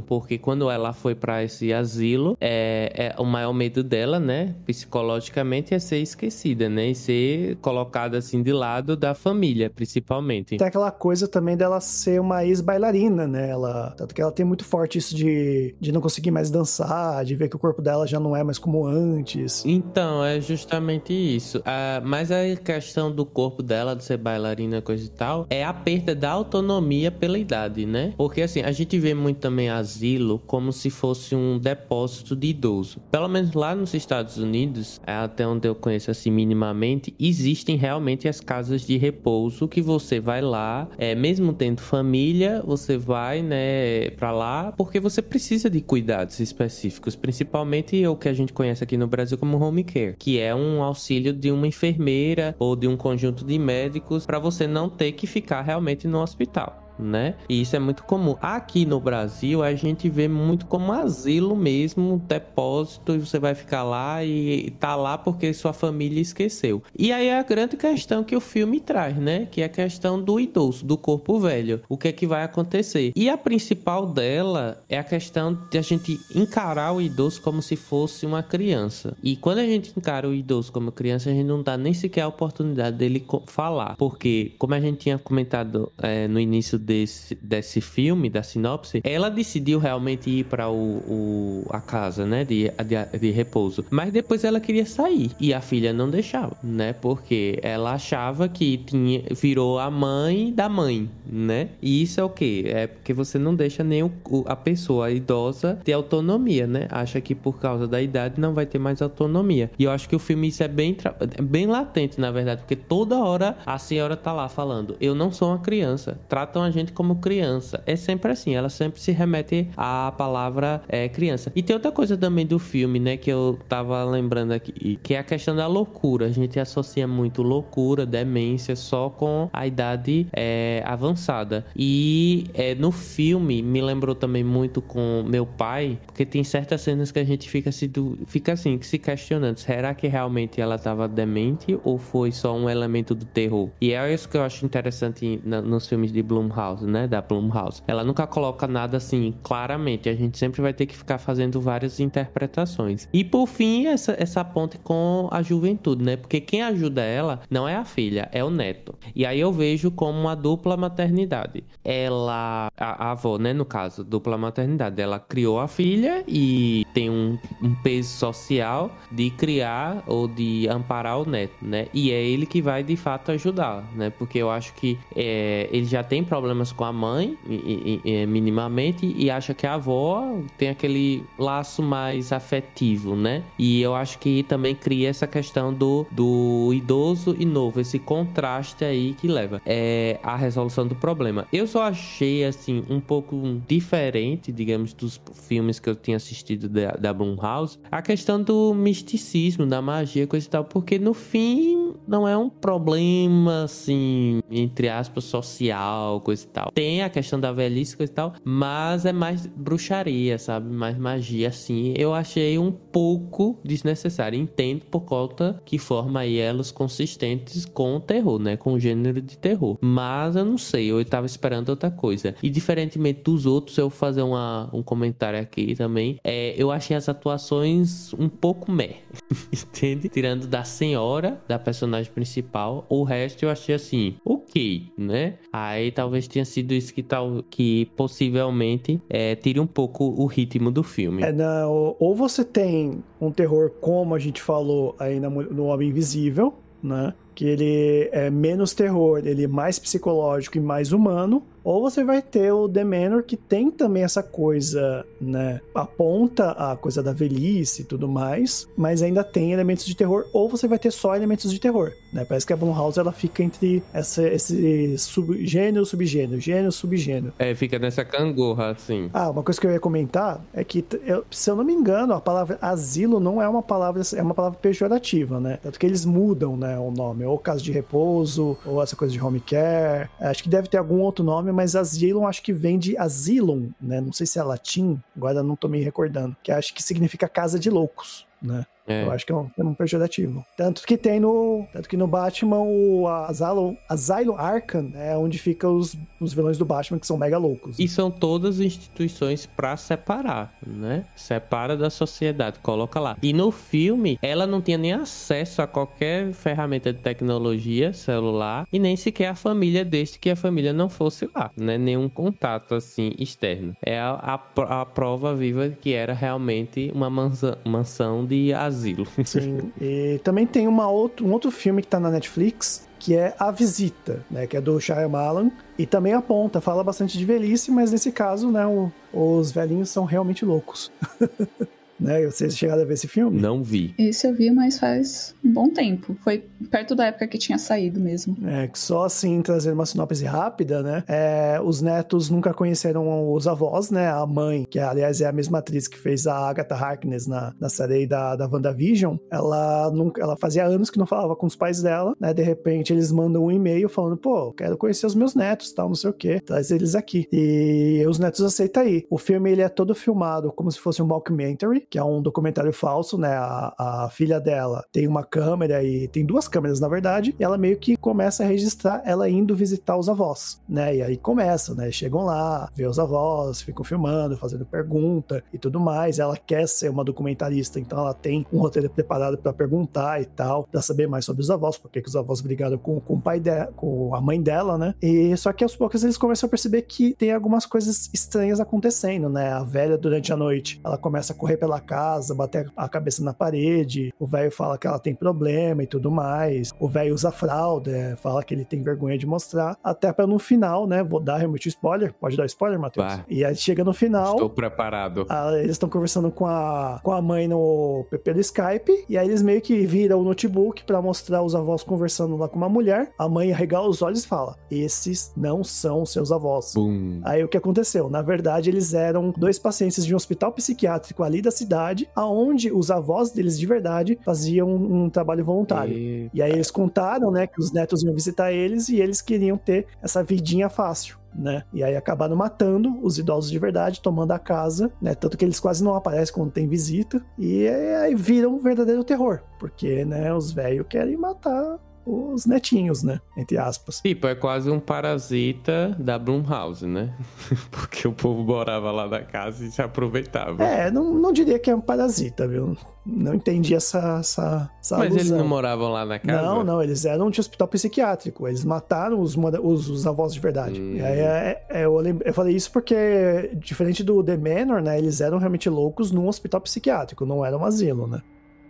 porque quando ela foi para esse asilo, é, é, o maior medo dela, né, psicologicamente, é ser esquecida, né, e ser colocada assim de lado da família, principalmente. Tem aquela coisa também dela ser uma ex-bailarina, né, ela, tanto que ela tem muito forte isso de, de não conseguir mais dançar, de ver que o corpo dela já não é mais como antes. Então, é justamente isso. Ah, mas a questão do corpo dela, de ser bailarina, coisa e tal, é a perda da autonomia pela idade, né? Porque assim, a gente vê muito também asilo como se fosse um depósito de idoso. Pelo menos lá nos Estados Unidos, é até onde eu conheço assim minimamente, existem realmente as casas de repouso que você vai lá, é, mesmo tendo família, você vai, né, para lá porque você precisa de cuidados específicos, principalmente o que a gente conhece aqui no Brasil como home care, que é um auxílio de uma enfermeira ou de um conjunto de médicos para você não ter que ficar realmente no hospital né? E isso é muito comum. Aqui no Brasil, a gente vê muito como asilo mesmo, depósito, e você vai ficar lá e tá lá porque sua família esqueceu. E aí é a grande questão que o filme traz, né? Que é a questão do idoso, do corpo velho. O que é que vai acontecer? E a principal dela é a questão de a gente encarar o idoso como se fosse uma criança. E quando a gente encara o idoso como criança, a gente não dá nem sequer a oportunidade dele falar. Porque, como a gente tinha comentado é, no início desse, desse filme, da sinopse, ela decidiu realmente ir para o, o, a casa, né, de, de, de, repouso. Mas depois ela queria sair e a filha não deixava, né, porque ela achava que tinha, virou a mãe da mãe, né? E isso é o que? É porque você não deixa nem o, a pessoa idosa ter autonomia, né? Acha que por causa da idade não vai ter mais autonomia. E eu acho que o filme isso é bem, bem latente, na verdade, porque toda hora a senhora tá lá falando: Eu não sou uma criança. Tratam a gente como criança. É sempre assim, ela sempre se remete à palavra é, criança. E tem outra coisa também do filme, né, que eu tava lembrando aqui, que é a questão da loucura. A gente associa muito loucura, demência só com a idade é, avançada. E é, no filme me lembrou também muito com meu pai, porque tem certas cenas que a gente fica, se, fica assim, se questionando: será que realmente ela tava demente ou foi só um elemento do terror? E é isso que eu acho interessante nos filmes de Blumhouse Blumhouse, né? Da Blumhouse. Ela nunca coloca nada assim claramente. A gente sempre vai ter que ficar fazendo várias interpretações. E por fim, essa, essa ponte com a juventude, né? Porque quem ajuda ela não é a filha, é o neto. E aí eu vejo como uma dupla maternidade. Ela, a, a avó, né? No caso, dupla maternidade. Ela criou a filha e tem um, um peso social de criar ou de amparar o neto, né? E é ele que vai de fato ajudar, né? Porque eu acho que é, ele já tem problemas problemas com a mãe, e, e, e, minimamente, e acha que a avó tem aquele laço mais afetivo, né? E eu acho que também cria essa questão do, do idoso e novo, esse contraste aí que leva é, à resolução do problema. Eu só achei, assim, um pouco diferente, digamos, dos filmes que eu tinha assistido da, da Blumhouse, a questão do misticismo, da magia, coisa e tal, porque no fim não é um problema, assim, entre aspas, social, coisa e tal. Tem a questão da velhice, e tal, mas é mais bruxaria, sabe? Mais magia, assim. Eu achei um pouco desnecessário. Entendo por conta que forma aí elos consistentes com o terror, né? Com o gênero de terror. Mas eu não sei, eu tava esperando outra coisa. E diferentemente dos outros, eu vou fazer uma, um comentário aqui também. É, eu achei as atuações um pouco meh. Entende? Tirando da senhora, da personagem principal, o resto eu achei assim, ok, né? Aí talvez tenha sido isso que tal que possivelmente é, tire um pouco o ritmo do filme. É, não, ou você tem um terror como a gente falou aí no Homem Invisível, né? Que ele é menos terror, ele é mais psicológico e mais humano, ou você vai ter o The Manor, que tem também essa coisa, né? Aponta a coisa da velhice e tudo mais, mas ainda tem elementos de terror, ou você vai ter só elementos de terror, né? Parece que a Blumhouse ela fica entre essa, esse subgênero, subgênero, gênero, subgênero. É, fica nessa cangorra, assim. Ah, uma coisa que eu ia comentar é que, eu, se eu não me engano, a palavra asilo não é uma palavra, é uma palavra pejorativa, né? Tanto que eles mudam, né, o nome, ou casa de repouso, ou essa coisa de home care. Acho que deve ter algum outro nome, mas Asylum acho que vem de Asylum, né? Não sei se é latim, agora não tô me recordando, que acho que significa casa de loucos, né? É. Eu acho que é um, é um pejorativo. Tanto que tem no. Tanto que no Batman o Asylum, Asylum Arkham é onde ficam os, os vilões do Batman que são mega loucos. E são todas instituições para separar, né? Separa da sociedade, coloca lá. E no filme, ela não tinha nem acesso a qualquer ferramenta de tecnologia celular e nem sequer a família desde que a família não fosse lá, né? Nenhum contato assim externo. É a, a, a prova viva que era realmente uma mansão, mansão de asilo asilo. Sim. E também tem uma outro, um outro filme que tá na Netflix, que é A Visita, né? Que é do Shyamalan. E também aponta, fala bastante de velhice, mas nesse caso, né? O, os velhinhos são realmente loucos. né? Vocês chegaram a ver esse filme? Não vi. Esse eu vi, mas faz um bom tempo. Foi perto da época que tinha saído mesmo. É, só assim, trazer uma sinopse rápida, né? É, os netos nunca conheceram os avós, né? A mãe, que aliás é a mesma atriz que fez a Agatha Harkness na, na série da, da WandaVision, ela, nunca, ela fazia anos que não falava com os pais dela, né? De repente eles mandam um e-mail falando, pô, quero conhecer os meus netos, tal, não sei o quê, traz eles aqui. E os netos aceitam aí. O filme, ele é todo filmado como se fosse um mockumentary, que é um documentário falso, né? A, a filha dela tem uma câmera e tem duas câmeras, na verdade, e ela meio que começa a registrar ela indo visitar os avós, né? E aí começa, né? Chegam lá, vê os avós, ficam filmando, fazendo pergunta e tudo mais. Ela quer ser uma documentarista, então ela tem um roteiro preparado para perguntar e tal, para saber mais sobre os avós, porque que os avós brigaram com, com o pai dela, com a mãe dela, né? E só que aos poucos eles começam a perceber que tem algumas coisas estranhas acontecendo, né? A velha durante a noite, ela começa a correr pela casa, bater a cabeça na parede, o velho fala que ela tem problema e tudo mais, o velho usa fralda, fala que ele tem vergonha de mostrar, até para no final, né, vou dar realmente spoiler, pode dar spoiler, Matheus? E aí chega no final... Estou preparado. A, eles estão conversando com a, com a mãe no, pelo Skype, e aí eles meio que viram o notebook para mostrar os avós conversando lá com uma mulher, a mãe arregala os olhos e fala, esses não são seus avós. Boom. Aí o que aconteceu? Na verdade, eles eram dois pacientes de um hospital psiquiátrico ali da cidade, cidade, aonde os avós deles de verdade faziam um, trabalho voluntário. E... e aí eles contaram, né, que os netos iam visitar eles e eles queriam ter essa vidinha fácil. Né? E aí acabaram matando os idosos de verdade, tomando a casa, né? Tanto que eles quase não aparecem quando tem visita. E aí viram um verdadeiro terror, porque, né, os velhos querem matar os netinhos, né? Entre aspas. Tipo, é quase um parasita da Blumhouse, né? Porque o povo morava lá na casa e se aproveitava. É, não, não diria que é um parasita, viu? Não entendi essa, essa, essa Mas alusão. eles não moravam lá na casa? Não, não, eles eram de hospital psiquiátrico. Eles mataram os, os, os avós de verdade. Hum. E aí é, é, eu, eu falei isso porque, diferente do The Manor, né? Eles eram realmente loucos num hospital psiquiátrico, não era um asilo, né?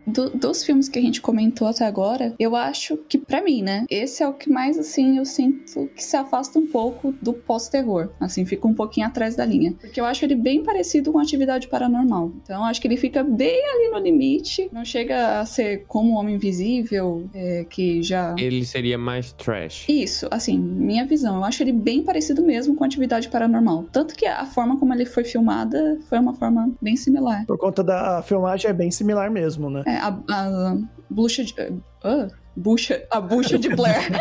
Do, dos filmes que a gente comentou até agora, eu acho que para mim, né, esse é o que mais assim eu sinto que se afasta um pouco do pós-terror. Assim, fica um pouquinho atrás da linha, porque eu acho ele bem parecido com atividade paranormal. Então, eu acho que ele fica bem ali no limite, não chega a ser como o Homem Invisível, é, que já ele seria mais trash. Isso, assim, minha visão, eu acho ele bem parecido mesmo com atividade paranormal. Tanto que a forma como ele foi filmada foi uma forma bem similar. Por conta da filmagem é bem similar mesmo, né? É, a, a bruxa de. Uh, Bucha, a bucha de Blair.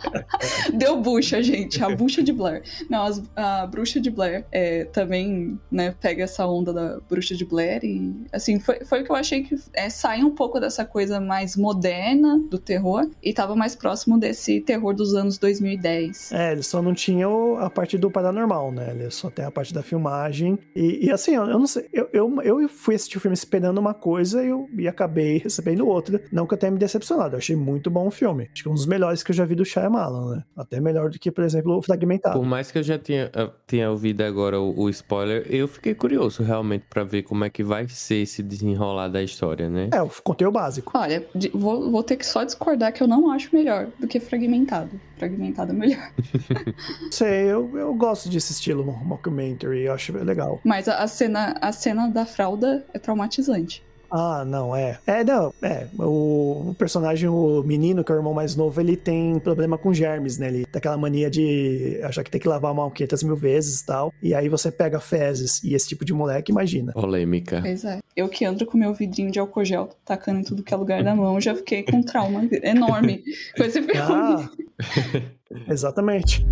Deu bucha, gente. A bucha de Blair. Não, as, a bruxa de Blair é, também, né, pega essa onda da bruxa de Blair e, assim, foi, foi o que eu achei que é, sai um pouco dessa coisa mais moderna do terror e tava mais próximo desse terror dos anos 2010. É, ele só não tinha a parte do paranormal, né? Ele só tem a parte da filmagem. E, e assim, eu, eu, não sei, eu, eu, eu fui assistir o filme esperando uma coisa e, eu, e acabei recebendo outra. Não que eu tenha me decepcionado, eu achei muito bom o filme. Acho que é um dos melhores que eu já vi do Shyamalan, né? Até melhor do que, por exemplo, o Fragmentado. Por mais que eu já tenha, tenha ouvido agora o, o spoiler, eu fiquei curioso realmente para ver como é que vai ser esse desenrolar da história, né? É, eu contei o básico. Olha, vou, vou ter que só discordar que eu não acho melhor do que Fragmentado. Fragmentado é melhor. Sei, eu, eu gosto desse estilo mockumentary, eu acho legal. Mas a, a, cena, a cena da fralda é traumatizante. Ah, não, é. É, não, é. O, o, personagem, o menino, que é o irmão mais novo, ele tem problema com germes, né? Ele tem aquela mania de achar que tem que lavar a mão 500 mil vezes e tal. E aí você pega fezes e esse tipo de moleque, imagina. Polêmica. Pois é. Eu que ando com meu vidrinho de álcool gel tacando em tudo que é lugar da mão, já fiquei com um trauma enorme com esse filme. Ah, exatamente.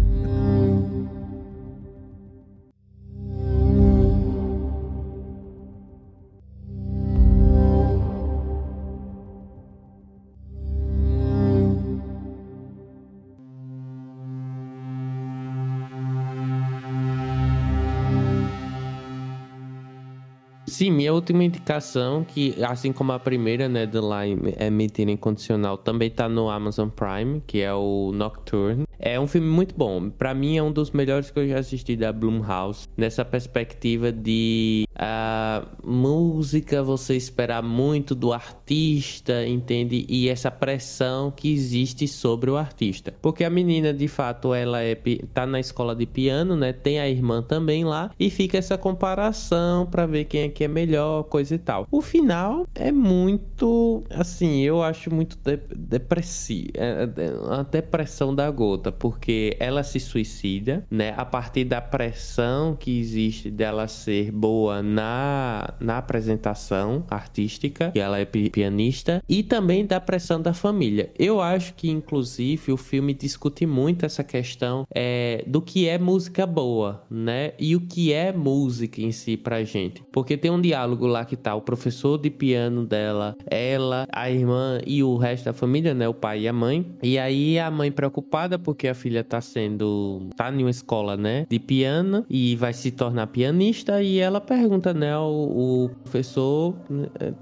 Sim, minha última indicação, que assim como a primeira, né, The Line é mentira incondicional, também tá no Amazon Prime, que é o Nocturne. É um filme muito bom. Para mim é um dos melhores que eu já assisti da Blumhouse, nessa perspectiva de a música você esperar muito do artista, entende? E essa pressão que existe sobre o artista. Porque a menina, de fato, ela é tá na escola de piano, né? Tem a irmã também lá e fica essa comparação para ver quem é que é melhor, coisa e tal. O final é muito, assim, eu acho muito de depressivo, é, é uma depressão da gota, porque ela se suicida, né, a partir da pressão que existe dela ser boa na, na apresentação artística, que ela é pianista, e também da pressão da família. Eu acho que, inclusive, o filme discute muito essa questão é, do que é música boa, né, e o que é música em si pra gente. Porque tem um diálogo lá que tá o professor de piano dela, ela, a irmã e o resto da família, né? O pai e a mãe. E aí a mãe preocupada porque a filha tá sendo. tá em uma escola, né? De piano e vai se tornar pianista. E ela pergunta, né? O, o professor,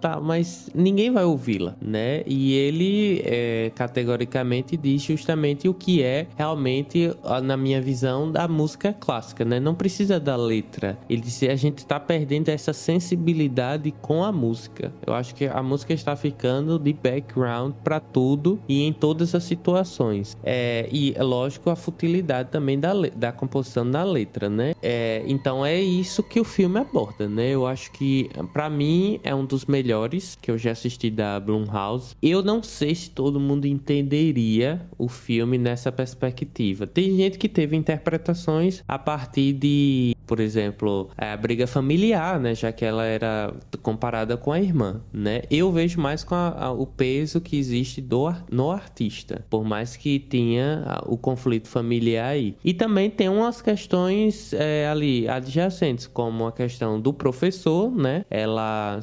tá, mas ninguém vai ouvi-la, né? E ele é, categoricamente diz justamente o que é realmente, na minha visão, da música clássica, né? Não precisa da letra. Ele disse: a gente tá perdendo essa sensibilidade com a música. Eu acho que a música está ficando de background para tudo e em todas as situações. É, e lógico a futilidade também da, da composição da letra, né? É, então é isso que o filme aborda, né? Eu acho que para mim é um dos melhores que eu já assisti da Blumhouse. Eu não sei se todo mundo entenderia o filme nessa perspectiva. Tem gente que teve interpretações a partir de, por exemplo, a briga familiar, né? Já que ela ela era comparada com a irmã, né? Eu vejo mais com a, a, o peso que existe do, no artista, por mais que tenha o conflito familiar aí. E também tem umas questões é, ali adjacentes, como a questão do professor, né? Ela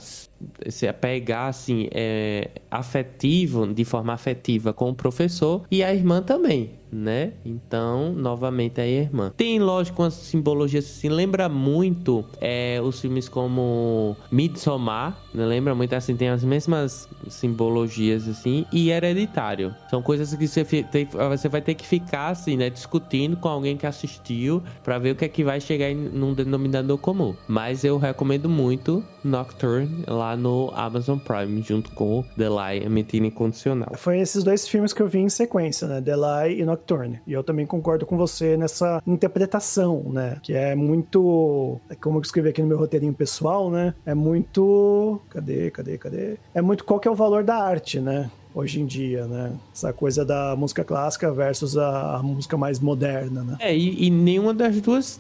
se apegar assim é, afetivo de forma afetiva com o professor e a irmã também né? Então, novamente a irmã. Tem, lógico, umas simbologias assim, lembra muito é, os filmes como Midsommar, né? lembra muito assim, tem as mesmas simbologias assim, e Hereditário. São coisas que você, tem, você vai ter que ficar assim, né, discutindo com alguém que assistiu para ver o que é que vai chegar em, num denominador comum. Mas eu recomendo muito Nocturne lá no Amazon Prime, junto com The Lie, a Mentira Incondicional. Foi esses dois filmes que eu vi em sequência, né? The Lie e Nocturne. E eu também concordo com você nessa interpretação, né? Que é muito. É como eu escrevi aqui no meu roteirinho pessoal, né? É muito. Cadê, cadê, cadê? É muito qual que é o valor da arte, né? Hoje em dia, né? Essa coisa da música clássica versus a, a música mais moderna, né? É, e, e, nenhuma das duas,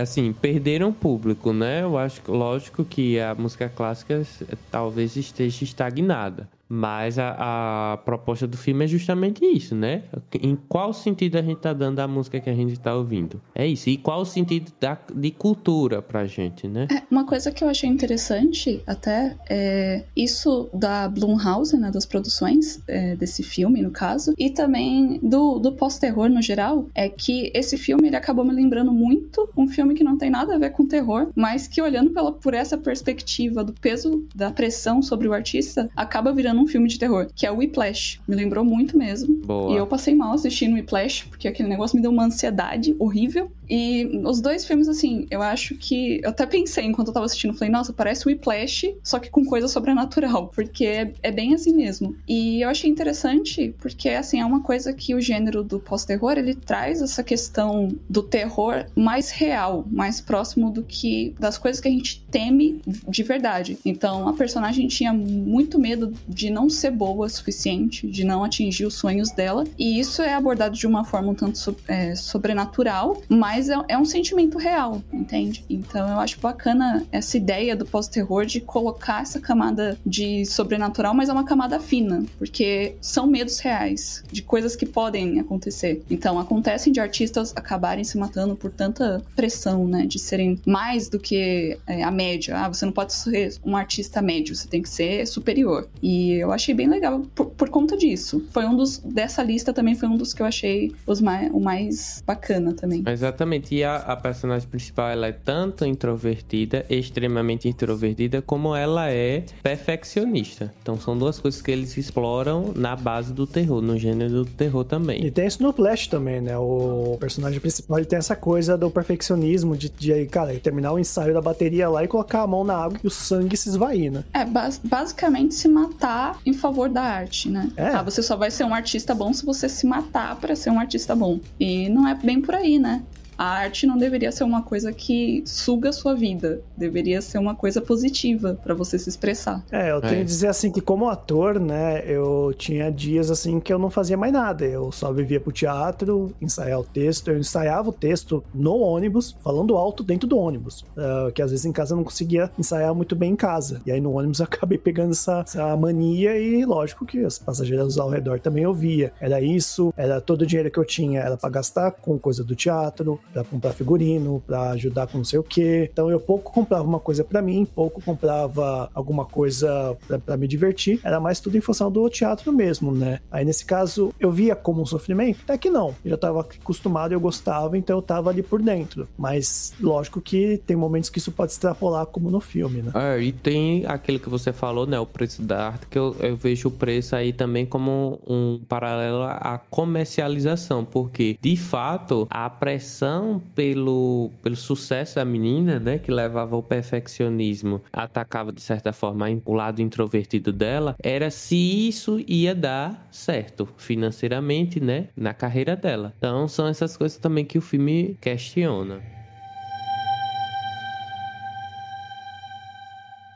assim, perderam público, né? Eu acho, lógico que a música clássica talvez esteja estagnada. Mas a, a proposta do filme é justamente isso, né? Em qual sentido a gente tá dando a música que a gente tá ouvindo? É isso. E qual o sentido da, de cultura pra gente, né? É, uma coisa que eu achei interessante até é isso da Blumhouse, né, das produções é, desse filme, no caso, e também do, do pós-terror no geral, é que esse filme ele acabou me lembrando muito um filme que não tem nada a ver com terror, mas que olhando pela, por essa perspectiva do peso da pressão sobre o artista, acaba virando um filme de terror, que é o Whiplash. Me lembrou muito mesmo. Boa. E eu passei mal assistindo Whiplash, porque aquele negócio me deu uma ansiedade horrível. E os dois filmes, assim, eu acho que. Eu até pensei enquanto eu tava assistindo, falei, nossa, parece Whiplash, só que com coisa sobrenatural, porque é, é bem assim mesmo. E eu achei interessante, porque, assim, é uma coisa que o gênero do pós-terror ele traz essa questão do terror mais real, mais próximo do que das coisas que a gente teme de verdade. Então, a personagem tinha muito medo de não ser boa o suficiente, de não atingir os sonhos dela, e isso é abordado de uma forma um tanto so, é, sobrenatural, mas é, é um sentimento real, entende? Então, eu acho bacana essa ideia do pós-terror de colocar essa camada de sobrenatural, mas é uma camada fina, porque são medos reais de coisas que podem acontecer. Então, acontecem de artistas acabarem se matando por tanta pressão, né? De serem mais do que é, a média. Ah, você não pode ser um artista médio, você tem que ser superior. E eu achei bem legal por, por conta disso. Foi um dos. Dessa lista também foi um dos que eu achei os mais, o mais bacana também. Exatamente. E a, a personagem principal, ela é tanto introvertida, extremamente introvertida, como ela é perfeccionista. Então são duas coisas que eles exploram na base do terror, no gênero do terror também. E tem isso no Flash também, né? O personagem principal ele tem essa coisa do perfeccionismo, de, de cara, terminar o ensaio da bateria lá e colocar a mão na água e o sangue se esvair, né? É, bas basicamente se matar em favor da arte, né? É. Ah, você só vai ser um artista bom se você se matar para ser um artista bom. E não é bem por aí, né? A arte não deveria ser uma coisa que suga a sua vida. Deveria ser uma coisa positiva para você se expressar. É, eu tenho É. que dizer assim que como ator, né, eu tinha dias assim que eu não fazia mais nada. Eu só vivia pro teatro, ensaiar o texto. Eu ensaiava o texto no ônibus, falando alto dentro do ônibus. ah, que às vezes em casa eu não conseguia ensaiar muito bem em casa. E aí no ônibus eu acabei pegando essa, essa mania e lógico que as passageiras ao redor também ouvia. Era isso, era todo o dinheiro que eu tinha era para gastar com coisa do teatro, para comprar figurino, para ajudar com não sei o que. Então eu pouco comprava uma coisa para mim, pouco comprava alguma coisa para me divertir. Era mais tudo em função do teatro mesmo, né? Aí nesse caso eu via como um sofrimento, até que não. Eu já tava acostumado, eu gostava, então eu tava ali por dentro. Mas lógico que tem momentos que isso pode extrapolar como no filme, né? É, e tem aquele que você falou, né? O preço da arte, que eu, eu vejo o preço aí também como um paralelo à comercialização, porque de fato a pressão pelo, pelo sucesso da menina, né? Que levava ao perfeccionismo, atacava de certa forma o lado introvertido dela, era se isso ia dar certo financeiramente, né? Na carreira dela. Então são essas coisas também que o filme questiona.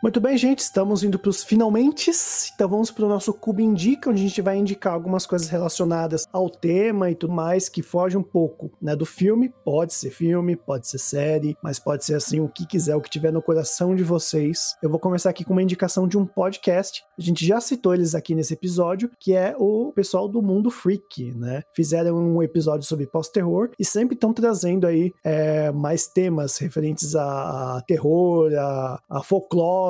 Muito bem, gente, estamos indo para os finalmente. Então vamos para o nosso Cubo Indica, onde a gente vai indicar algumas coisas relacionadas ao tema e tudo mais, que foge um pouco né, do filme. Pode ser filme, pode ser série, mas pode ser assim o que quiser, o que tiver no coração de vocês. Eu vou começar aqui com uma indicação de um podcast. A gente já citou eles aqui nesse episódio, que é o pessoal do Mundo Freak, né? Fizeram um episódio sobre pós-terror e sempre estão trazendo aí é, mais temas referentes a, terror, a, a folclore,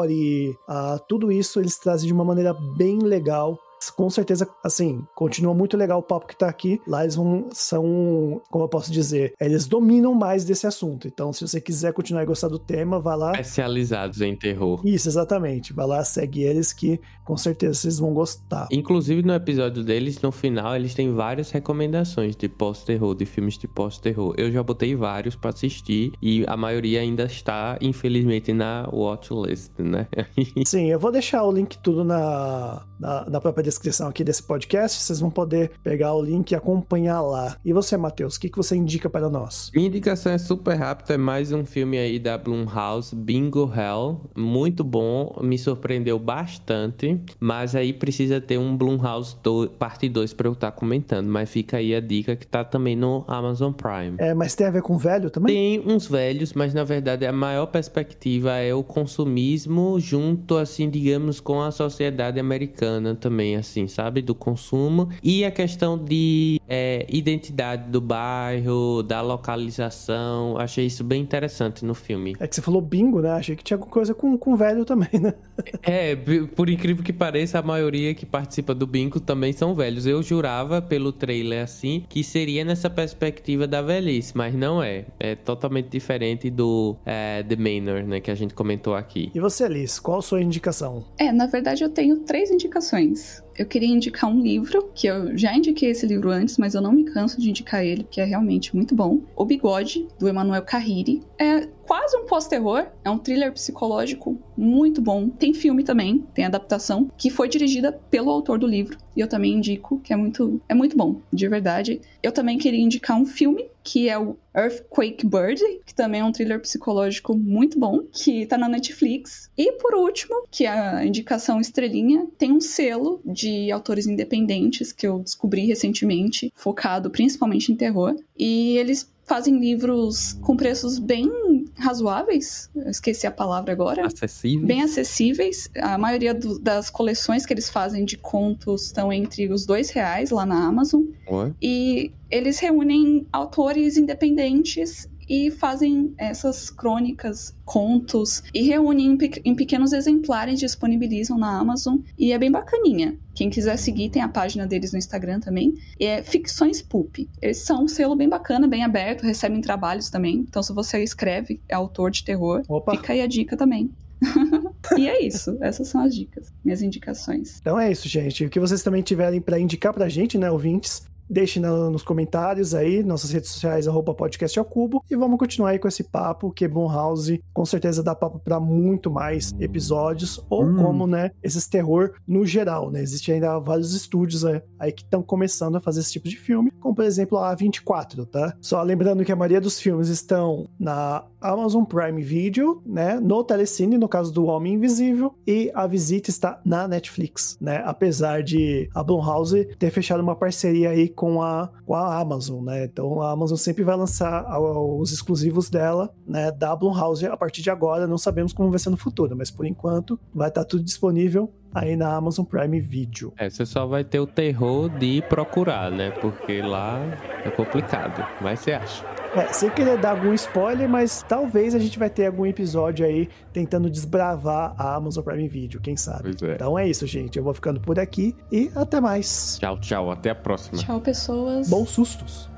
a tudo isso eles trazem de uma maneira bem legal. Com certeza, assim, continua muito legal o papo que tá aqui. Lá eles vão, são, como eu posso dizer, eles dominam mais desse assunto. Então, se você quiser continuar a gostar do tema, vá lá. Especializados em terror. Isso, exatamente. Vai lá, segue eles que com certeza vocês vão gostar. Inclusive no episódio deles, no final, eles têm várias recomendações de pós-terror, de filmes de pós-terror. Eu já botei vários pra assistir e a maioria ainda está, infelizmente, na watchlist, né? Sim, eu vou deixar o link tudo na, na, na própria descrição aqui desse podcast, vocês vão poder pegar o link e acompanhar lá. E você, Matheus, o que, que você indica para nós? Minha indicação é super rápida, é mais um filme aí da Blumhouse, Bingo Hell, muito bom, me surpreendeu bastante, mas aí precisa ter um Blumhouse do, parte 2 para eu estar tá comentando, mas fica aí a dica que tá também no Amazon Prime. É, mas tem a ver com velho também? Tem uns velhos, mas na verdade a maior perspectiva é o consumismo junto, assim, digamos, com a sociedade americana também, assim, sabe? Do consumo. E a questão de é, identidade do bairro, da localização. Achei isso bem interessante no filme. É que você falou bingo, né? Achei que tinha alguma coisa com, com velho também, né? é, por incrível que pareça, a maioria que participa do bingo também são velhos. Eu jurava pelo trailer assim que seria nessa perspectiva da velhice, mas não é. É totalmente diferente do é, The Manor, né? Que a gente comentou aqui. E você, Alice, qual a sua indicação? É, na verdade eu tenho três indicações eu queria indicar um livro, que eu já indiquei esse livro antes, mas eu não me canso de indicar ele, porque é realmente muito bom. O Bigode, do Emanuel Carriri. É quase um pós-terror, é um thriller psicológico muito bom. Tem filme também, tem adaptação, que foi dirigida pelo autor do livro. E eu também indico que é muito, é muito bom, de verdade. Eu também queria indicar um filme, que é o Earthquake Bird, que também é um thriller psicológico muito bom, que tá na Netflix. E por último, que é a indicação estrelinha, tem um selo de autores independentes que eu descobri recentemente, focado principalmente em terror. E eles fazem livros com preços bem razoáveis, esqueci a palavra agora. Acessíveis. Bem acessíveis. A maioria do, das coleções que eles fazem de contos estão entre os dois reais lá na Amazon. Ué? E eles reúnem autores independentes e fazem essas crônicas, contos e reúnem em, pe em pequenos exemplares, disponibilizam na Amazon e é bem bacaninha. Quem quiser seguir, tem a página deles no Instagram também. É Ficções Pulp. Eles são um selo bem bacana, bem aberto, recebem trabalhos também. Então, se você escreve, é autor de terror, Opa. fica aí a dica também. e é isso, essas são as dicas, minhas indicações. Então é isso, gente. O que vocês também tiverem para indicar pra gente, né, ouvintes, Deixe no, nos comentários aí, nossas redes sociais, arroba podcast ao cubo. E vamos continuar aí com esse papo, que House com certeza dá papo para muito mais episódios, ou hum. como, né, esses terror no geral, né? Existem ainda vários estúdios aí, aí que estão começando a fazer esse tipo de filme, como por exemplo a A24, tá? Só lembrando que a maioria dos filmes estão na Amazon Prime Video, né, no Telecine, no caso do Homem Invisível, e a visita está na Netflix, né? Apesar de a Blumhouse ter fechado uma parceria aí com a, com a Amazon, né? Então a Amazon sempre vai lançar os exclusivos dela, né, da Blumhouse a partir de agora. Não sabemos como vai ser no futuro, mas por enquanto vai estar tudo disponível aí na Amazon Prime Video. É, você só vai ter o terror de procurar, né? Porque lá é complicado. Mas você acha. É, sem querer dar algum spoiler, mas talvez a gente vai ter algum episódio aí tentando desbravar a Amazon Prime Video, quem sabe. É. Então é isso, gente. Eu vou ficando por aqui e até mais. Tchau, tchau. Até a próxima. Tchau, pessoas. Bons sustos.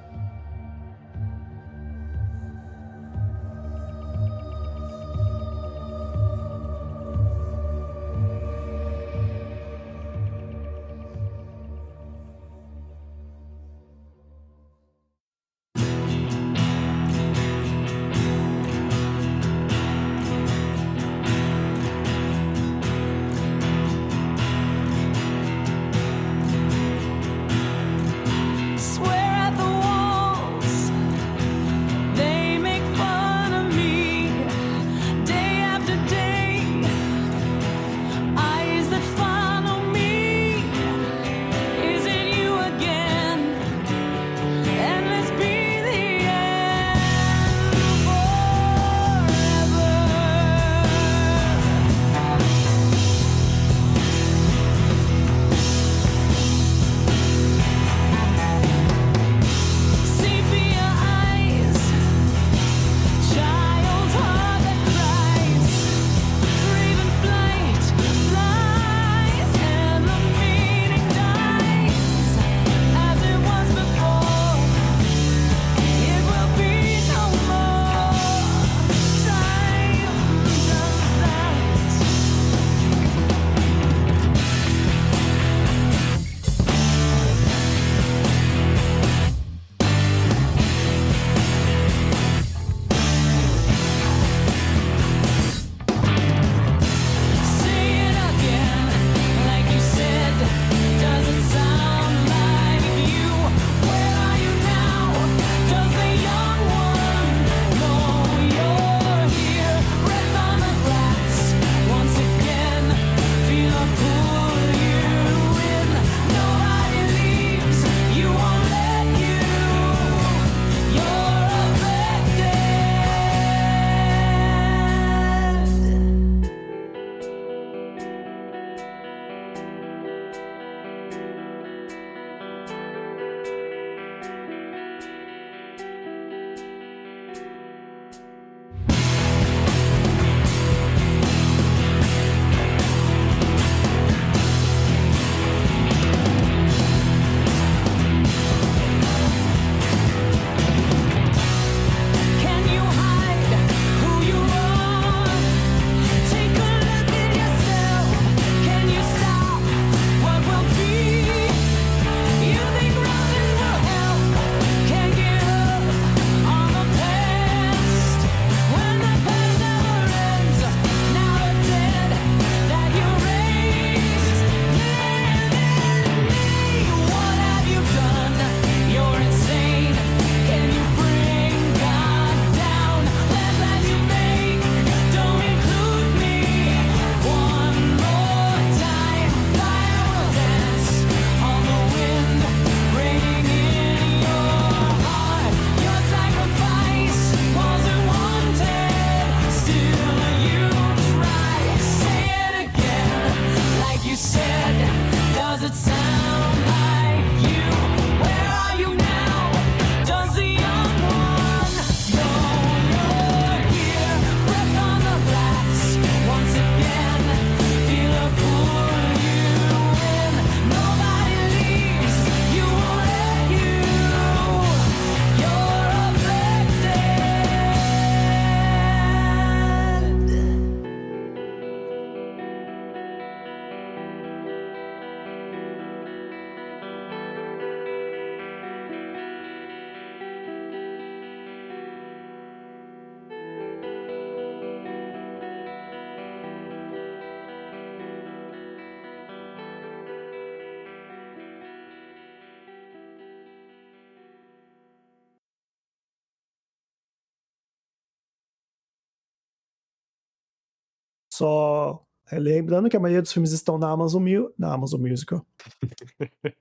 Só é, lembrando que a maioria dos filmes estão na Amazon, Mu- na Amazon Musical.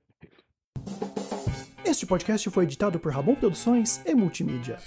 Este podcast foi editado por Ramon Produções e Multimídia.